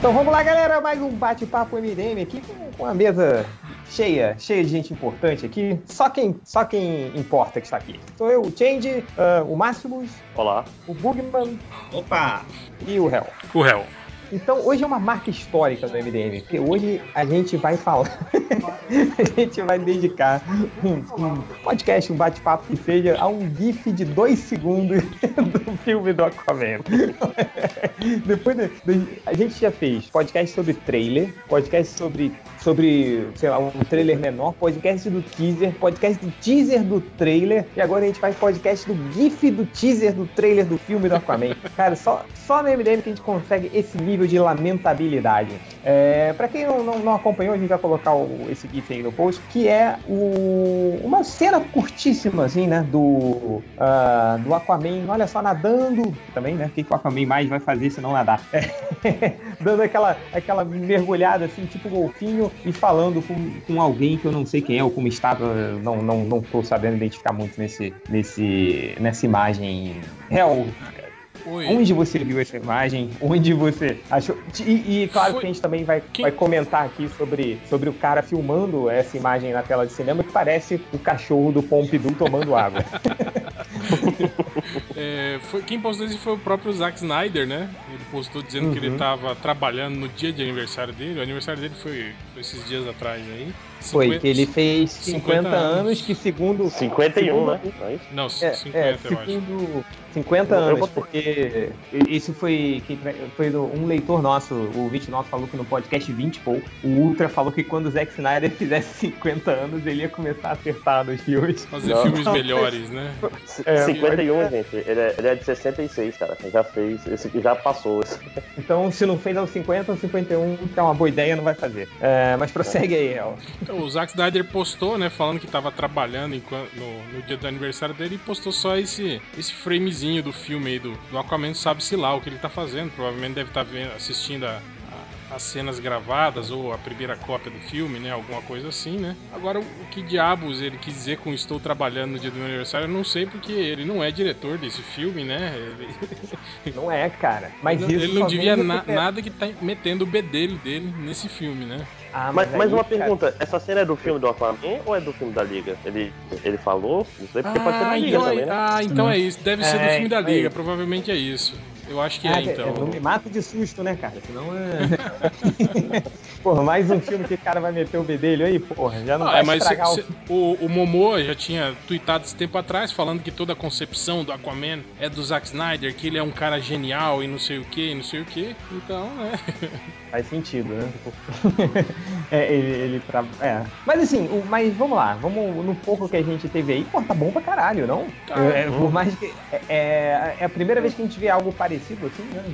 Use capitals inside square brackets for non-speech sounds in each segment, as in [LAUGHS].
Então vamos lá, galera, mais um bate-papo MDM aqui com a mesa cheia, cheia de gente importante aqui. Só quem, só quem importa que está aqui. Sou eu, o Change, uh, o Máximos. Olá. O Bugman. Opa! E o Hell. O Hell. Então, hoje é uma marca histórica do MDM, porque hoje a gente vai falar, [LAUGHS] a gente vai dedicar um, um podcast, um bate-papo que seja a um GIF de dois segundos [LAUGHS] do filme do Aquaman. [LAUGHS] Depois, de, de, a gente já fez podcast sobre trailer, podcast sobre sobre, sei lá, um trailer menor, podcast do teaser, podcast do teaser do trailer, e agora a gente faz podcast do GIF do teaser do trailer do filme do Aquaman. Cara, só, só no MDM que a gente consegue esse nível de lamentabilidade. É, pra quem não, não, não, acompanhou, a gente vai colocar o, esse GIF aí no post, que é o, uma cena curtíssima, assim, né, do, uh, do Aquaman, olha só, nadando, também, né, o que, que o Aquaman mais vai fazer se não nadar? É, [LAUGHS] dando aquela, aquela mergulhada, assim, tipo golfinho, e falando com, com alguém que eu não sei quem é ou como estava, não, não, não tô sabendo identificar muito nesse, nesse, nessa imagem. Real, Oi. Onde você viu essa imagem? Onde você achou? E, e claro Foi. que a gente também vai, vai comentar aqui sobre, sobre o cara filmando essa imagem na tela de cinema que parece o cachorro do Pompidou tomando água. [LAUGHS] é, foi, quem postou isso foi o próprio Zack Snyder, né? Ele postou dizendo uhum. que ele estava trabalhando no dia de aniversário dele. O aniversário dele foi, foi esses dias atrás aí. Foi, que ele fez 50, 50 anos, anos, que segundo. 51, segundo, né? Não, 50, é, é, segundo, 50 anos, porque isso foi, foi um leitor nosso, o 20 nosso falou que no podcast 20 e pouco, o Ultra falou que quando o Zack Snyder [LAUGHS] fizesse 50 anos, ele ia começar a acertar nos filmes. Fazer Não. filmes melhores, né? [LAUGHS] É, 51, mas... gente, ele é, ele é de 66, cara, já fez, esse já passou. Então, se não fez aos 50 ou 51, que é uma boa ideia, não vai fazer. É, mas prossegue aí, El. Então, o Zack Snyder postou, né, falando que estava trabalhando no, no dia do aniversário dele e postou só esse, esse framezinho do filme aí do, do Aquaman, sabe-se lá o que ele tá fazendo. Provavelmente deve estar tá assistindo a, a, as cenas gravadas ou a primeira cópia do filme, né? Alguma coisa assim, né? Agora, o, o que diabos ele quis dizer com estou trabalhando no dia do meu aniversário, eu não sei, porque ele não é diretor desse filme, né? Ele... [LAUGHS] Não é, cara. Mas ele, ele não devia na, nada que tá metendo o bedelho dele nesse filme, né? Ah, mas, mas, mas uma pergunta, essa cena é do filme do Aquaman ou é do filme da Liga? Ele, ele falou? Não sei porque ah, pode ser da Liga então também, né? Ah, então é isso. Deve ser do é, filme da Liga, é provavelmente é isso. Eu acho que é, ah, é, então. Não me mata de susto, né, cara? Senão é. [LAUGHS] porra, mais um filme que o cara vai meter o bedelho aí, porra, já não ah, vai é, mas cê, cê, o... o... Momoa já tinha tweetado esse tempo atrás, falando que toda a concepção do Aquaman é do Zack Snyder, que ele é um cara genial e não sei o que, não sei o que. Então, né? [LAUGHS] Faz sentido, né? [LAUGHS] é, ele, ele tra... é. Mas assim, o, mas vamos lá, vamos no pouco que a gente teve aí, pô, tá bom pra caralho, não? Tá. É, por mais que. É, é, é a primeira vez que a gente vê algo parecido parecido, assim, né?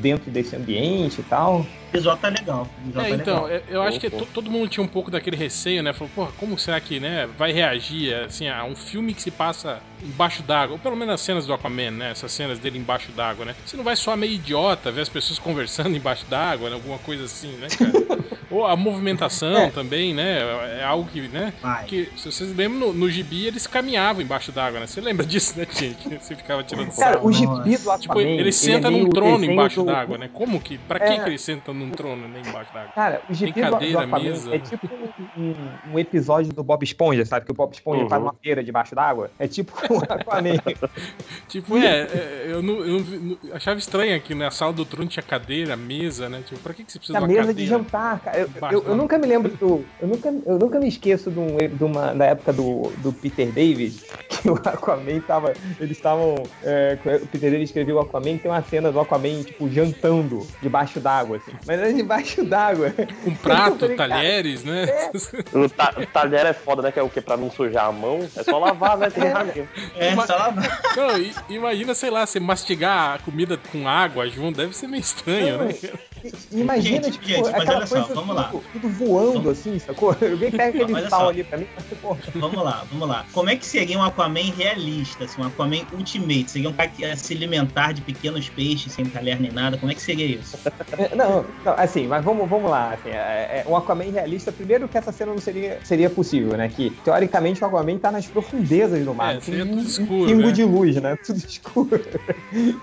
Dentro desse ambiente e tal. O visual tá legal. Visual é, tá então, legal. eu acho que todo mundo tinha um pouco daquele receio, né? Falou, porra, como será que né, vai reagir assim, a um filme que se passa embaixo d'água? Ou pelo menos as cenas do Aquaman, né? Essas cenas dele embaixo d'água, né? Você não vai soar meio idiota ver as pessoas [LAUGHS] conversando embaixo d'água, né? alguma coisa assim, né, cara? [LAUGHS] Ou a movimentação é. também, né? É algo que, né? Vai. Que, se vocês lembram, no, no gibi eles caminhavam embaixo d'água, né? Você lembra [LAUGHS] disso, né, gente? Você ficava tirando Cara, o gibi do Aquaman... Tipo, ele senta ele é num trono embaixo do... d'água, né? Como que... Pra é... que, que ele senta num trono, né? Embaixo d'água? Cara, o gibi do, do Aquaman mesa. é tipo um, um, episódio do Bob Esponja, sabe? Que o Bob Esponja uhum. faz uma feira debaixo d'água. É tipo [LAUGHS] o Aquaman. [LAUGHS] tipo, é, é eu, não, eu não, achava estranho aqui, na sala do trono tinha cadeira, mesa, né? Tipo, pra que, que você precisa de uma mesa cadeira? de jantar, cara. Eu, eu, eu, nunca me lembro do. Eu nunca, eu nunca me esqueço de, um, de uma, da época do, do Peter David, [LAUGHS] que o Aquaman tava. Eles estavam. É, o Peter David escreveu o Aquaman, tem uma cena do Aquaman, tipo, jantando debaixo d'água, assim. Mas é debaixo d'água. Com [LAUGHS] prato, falei, talheres, né? É. O, ta, o talher é foda, né? Que é o que? Pra não sujar a mão. É só lavar, né? Tem é, é só lavar. Não, imagina, sei lá, você mastigar a comida com água junto, deve ser meio estranho, não, né? Imagina, gente, tipo, gente, aquela coisa só, vamos tudo, lá. tudo voando vamos... assim, sacou? [LAUGHS] Alguém pega aquele pau ali pra mim. Vamos lá, vamos lá. Como é que seria um Aquaman realista, assim, um Aquaman Ultimate? Seria um cara que ia se alimentar de pequenos peixes sem talher nem nada? Como é que seria isso? [LAUGHS] Não, não assim, mas vamos, vamos lá. Assim, é, é, um Aquaman realista, primeiro que essa cena não seria, seria possível, né? Que, teoricamente, o Aquaman tá nas profundezas do mar. É, seria tudo escuro, um pingo né? de luz, né? [LAUGHS] Tudo escuro.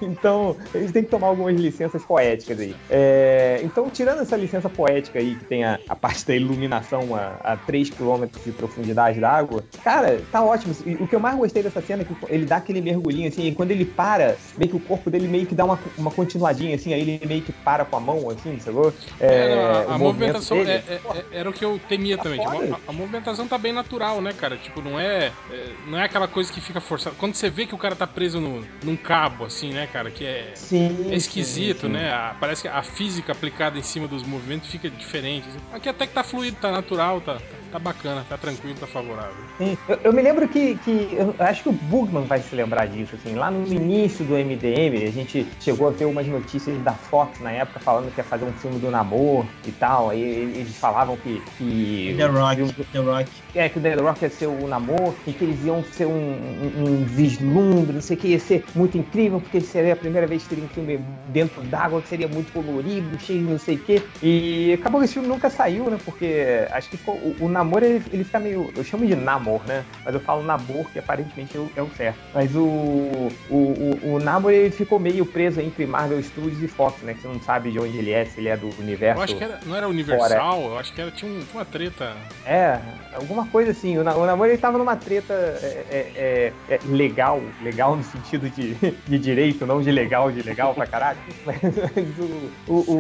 então, eles têm que tomar algumas licenças poéticas aí. É, então, tirando essa licença poética aí, que tem a, a parte da iluminação a, a 3 km de profundidade da água, cara, tá ótimo. O que eu mais gostei dessa cena é que ele dá aquele mergulhinho assim, e quando ele para, meio que o corpo dele meio que dá uma, uma continuadinha assim, aí ele meio que para com a mão, assim, sacou? É, o a, a movimentação é- é- é- era o que eu temia Tá também. Tipo, a, a movimentação tá bem natural, né, cara? Tipo, não é, é- não é aquela coisa que fica forçada. Quando você vê que o cara tá preso no, num cabo, assim, né, cara, que é, Sim, é esquisito, sim, sim. né? Parece que a física aplicada em cima dos movimentos fica diferente. assim. Aqui até que tá fluido, tá natural, tá, tá bacana, tá tranquilo, tá favorável. Sim. Eu, eu me lembro que, que eu acho que o Bugman vai se lembrar disso, assim, lá no início do MDM, a gente chegou a ver umas notícias da Fox na época falando que ia fazer um filme do namoro e tal, aí eles falavam que, que The Rock, filme- The Rock. é, que o The Rock ia ser o namoro e que eles iam ser um, um, um vislumbre, não sei o que, ia ser muito incrível, porque seria a primeira vez que teria um filme dentro d'água, que seria muito colorido, cheio de não sei o que. E acabou que esse filme nunca saiu, né? Porque acho que ficou- o, o namoro ele, ele fica meio. Eu chamo de namor, né? Mas eu falo namor, que aparentemente é o, é o certo. Mas o, o, o, o namor ele ficou meio preso entre Marvel Studios e Fox, né? Que você não sabe de onde ele é, se ele é do universo. Eu acho que era, não era universal, eu acho que era, tinha, um- uma treta. É, alguma coisa assim. O, o namoro ele tava numa treta é, é, é, é, legal, legal no sentido de, de direito, não de legal, de legal pra caralho. [LAUGHS] Mas, o, o,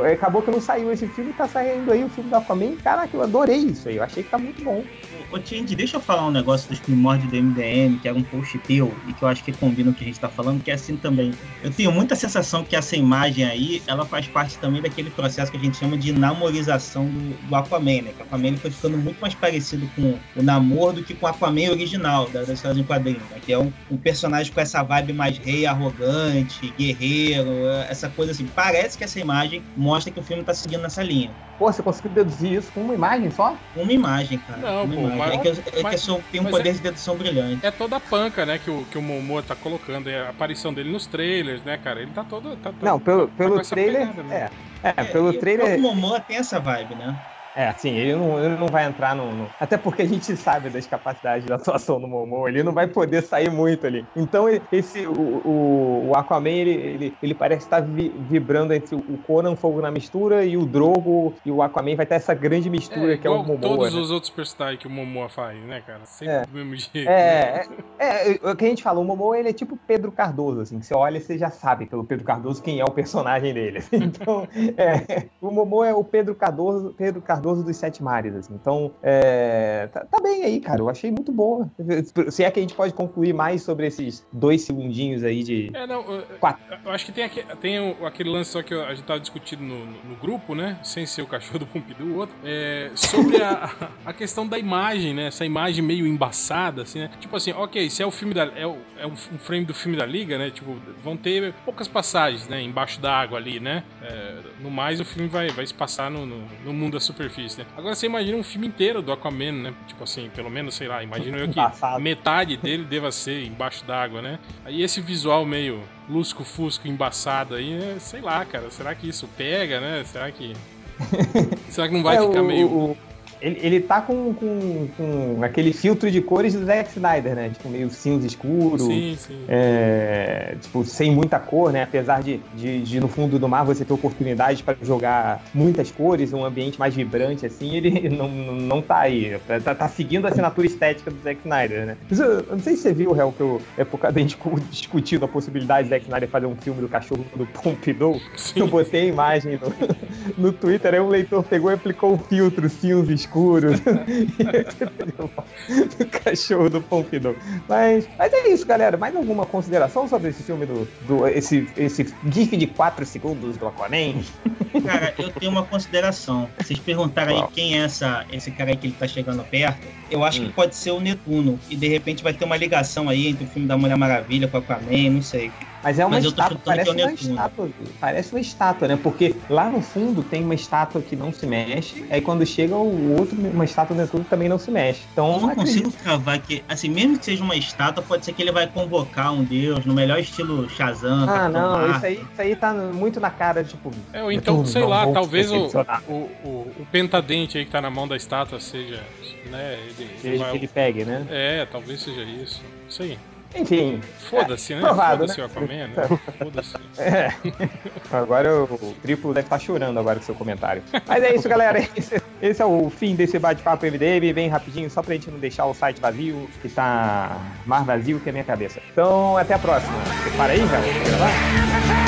o- acabou que não saiu esse filme, tá saindo aí o filme da Aquaman. Caraca, eu adorei isso aí, eu achei que tá muito bom. Ô, Tindy, deixa eu falar um negócio dos primórdios do MDM, que era um post teu, e que eu acho que combina com o que a gente tá falando, que é assim também. Eu tenho muita sensação que essa imagem aí, ela faz parte também daquele processo que a gente chama de namorização do, do Aquaman, né? Que o Aquaman ele foi ficando muito mais parecido com o Namor do que com o Aquaman original, da, da história em quadrinhos, né? Que é um, um personagem com essa vibe mais rei, arrogante, guerreiro, essa coisa assim. Parece que essa imagem mostra que o filme tá seguindo nessa linha. Pô, você conseguiu deduzir isso com uma imagem só? Uma imagem, cara. Não, uma pô, imagem. mas- é que é que mas- eu sou, tenho um poder é- de dedução brilhante. É toda a panca, né, que o, que o Momoa tá colocando, é a aparição dele nos trailers, né, cara? Ele tá todo. Tá, tá- Não, pelo, com pelo essa trailer. pegada, né? É, é, pelo e trailer. O Momoa tem essa vibe, né? É, assim, ele não, ele não vai entrar no, no- Até porque a gente sabe das capacidades da atuação do Momo, ele não vai poder sair muito ali. Então, esse, o, o, o Aquaman, ele, ele, ele parece estar vi- vibrando entre o Conan, Fogo na Mistura, e o Drogo e o Aquaman vai ter essa grande mistura que é o Momoa. todos né? os outros personagens que o Momoa faz, né, cara? Sempre É. do mesmo jeito. É, é, é, o que a gente fala, o Momoa ele é tipo Pedro Cardoso, assim, que você olha e você já sabe pelo Pedro Cardoso quem é o personagem dele. assim. [LAUGHS] Então, é, o Momoa é o Pedro Cardoso, Pedro Cardoso dos Sete Mares, assim. Então, é, tá, tá bem aí, cara, eu achei muito boa. Se é que a gente pode concluir mais sobre esses dois segundinhos aí de... É, não, eu- Quatro. eu acho que tem, aqui, tem aquele lance só que a gente tava discutindo no, no- grupo, né? Sem ser o cachorro do Pompidou, o outro. É, sobre a, a questão da imagem, né? Essa imagem meio embaçada, assim, né? Tipo assim, ok, se é o filme da. É, o- é um, um frame do filme da Liga, né? Tipo, vão ter poucas passagens, né? Embaixo da água ali, né? É, no mais, o filme vai, vai se passar no, no, no mundo da superfície, né? Agora você imagina um filme inteiro do Aquaman, né? Tipo assim, pelo menos, sei lá, imagino eu que Embaçado. metade dele [LAUGHS] deva ser embaixo d'água, né? Aí esse visual meio lusco-fusco embaçado aí, né? sei lá, cara, será que isso pega, né? Será que. [LAUGHS] será que não vai É, ficar o- meio. o- ele, ele tá com, com, com aquele filtro de cores do Zack Snyder, né? Tipo, meio cinza escuro. Sim, sim. É, tipo, sem muita cor, né? Apesar de, de, de, no fundo do mar você ter oportunidade para jogar muitas cores, um ambiente mais vibrante, assim, ele [LAUGHS] não, não tá aí. Tá, tá seguindo a assinatura estética do Zack Snyder, né? Mas eu, eu não sei se você viu, Hel, que eu, é por causa da gente discutindo a possibilidade do Zack Snyder fazer um filme do cachorro do Pompidou. Sim. Eu botei a imagem no, [LAUGHS] no Twitter, aí um leitor pegou e aplicou um filtro cinza escuro [LAUGHS] do cachorro do Pompidou. Mas, mas é isso, galera. Mais alguma consideração sobre esse filme do. do esse, esse GIF de 4 segundos do Aquaman? Cara, eu tenho uma consideração. Vocês perguntaram aí Qual? quem é essa, esse cara aí que ele tá chegando perto. Eu acho Hum. que pode ser o Netuno. E de repente vai ter uma ligação aí entre o filme da Mulher Maravilha com o Aquaman, não sei. Mas é uma Mas estátua, parece é o uma estátua. Parece uma estátua, né? Porque lá no fundo tem uma estátua que não se mexe, aí quando chega o outro, uma estátua do Netuno que também não se mexe. Então, Eu não acredito. consigo cravar que, assim, mesmo que seja uma estátua, pode ser que ele vai convocar um deus no melhor estilo Shazam. Ah, Capitão não, Marvel. isso aí, isso aí tá muito na cara, tipo. É, ou então, Netuno, sei não lá, talvez o, o, o, o pentadente aí que tá na mão da estátua seja. Né, ele, ele Ele, vai- ele pegue, né? É, talvez seja isso. Não sei. Enfim. Foda-se, né? Provado, Foda-se né? o Aquaman, né? [LAUGHS] Foda-se. É. Agora o triplo deve estar chorando agora com seu comentário. Mas é isso, galera. Esse, esse é o fim desse bate-papo MDM, bem rapidinho, só pra gente não deixar o site vazio, que tá mais vazio que a minha cabeça. Então, até a próxima. Você para aí, já?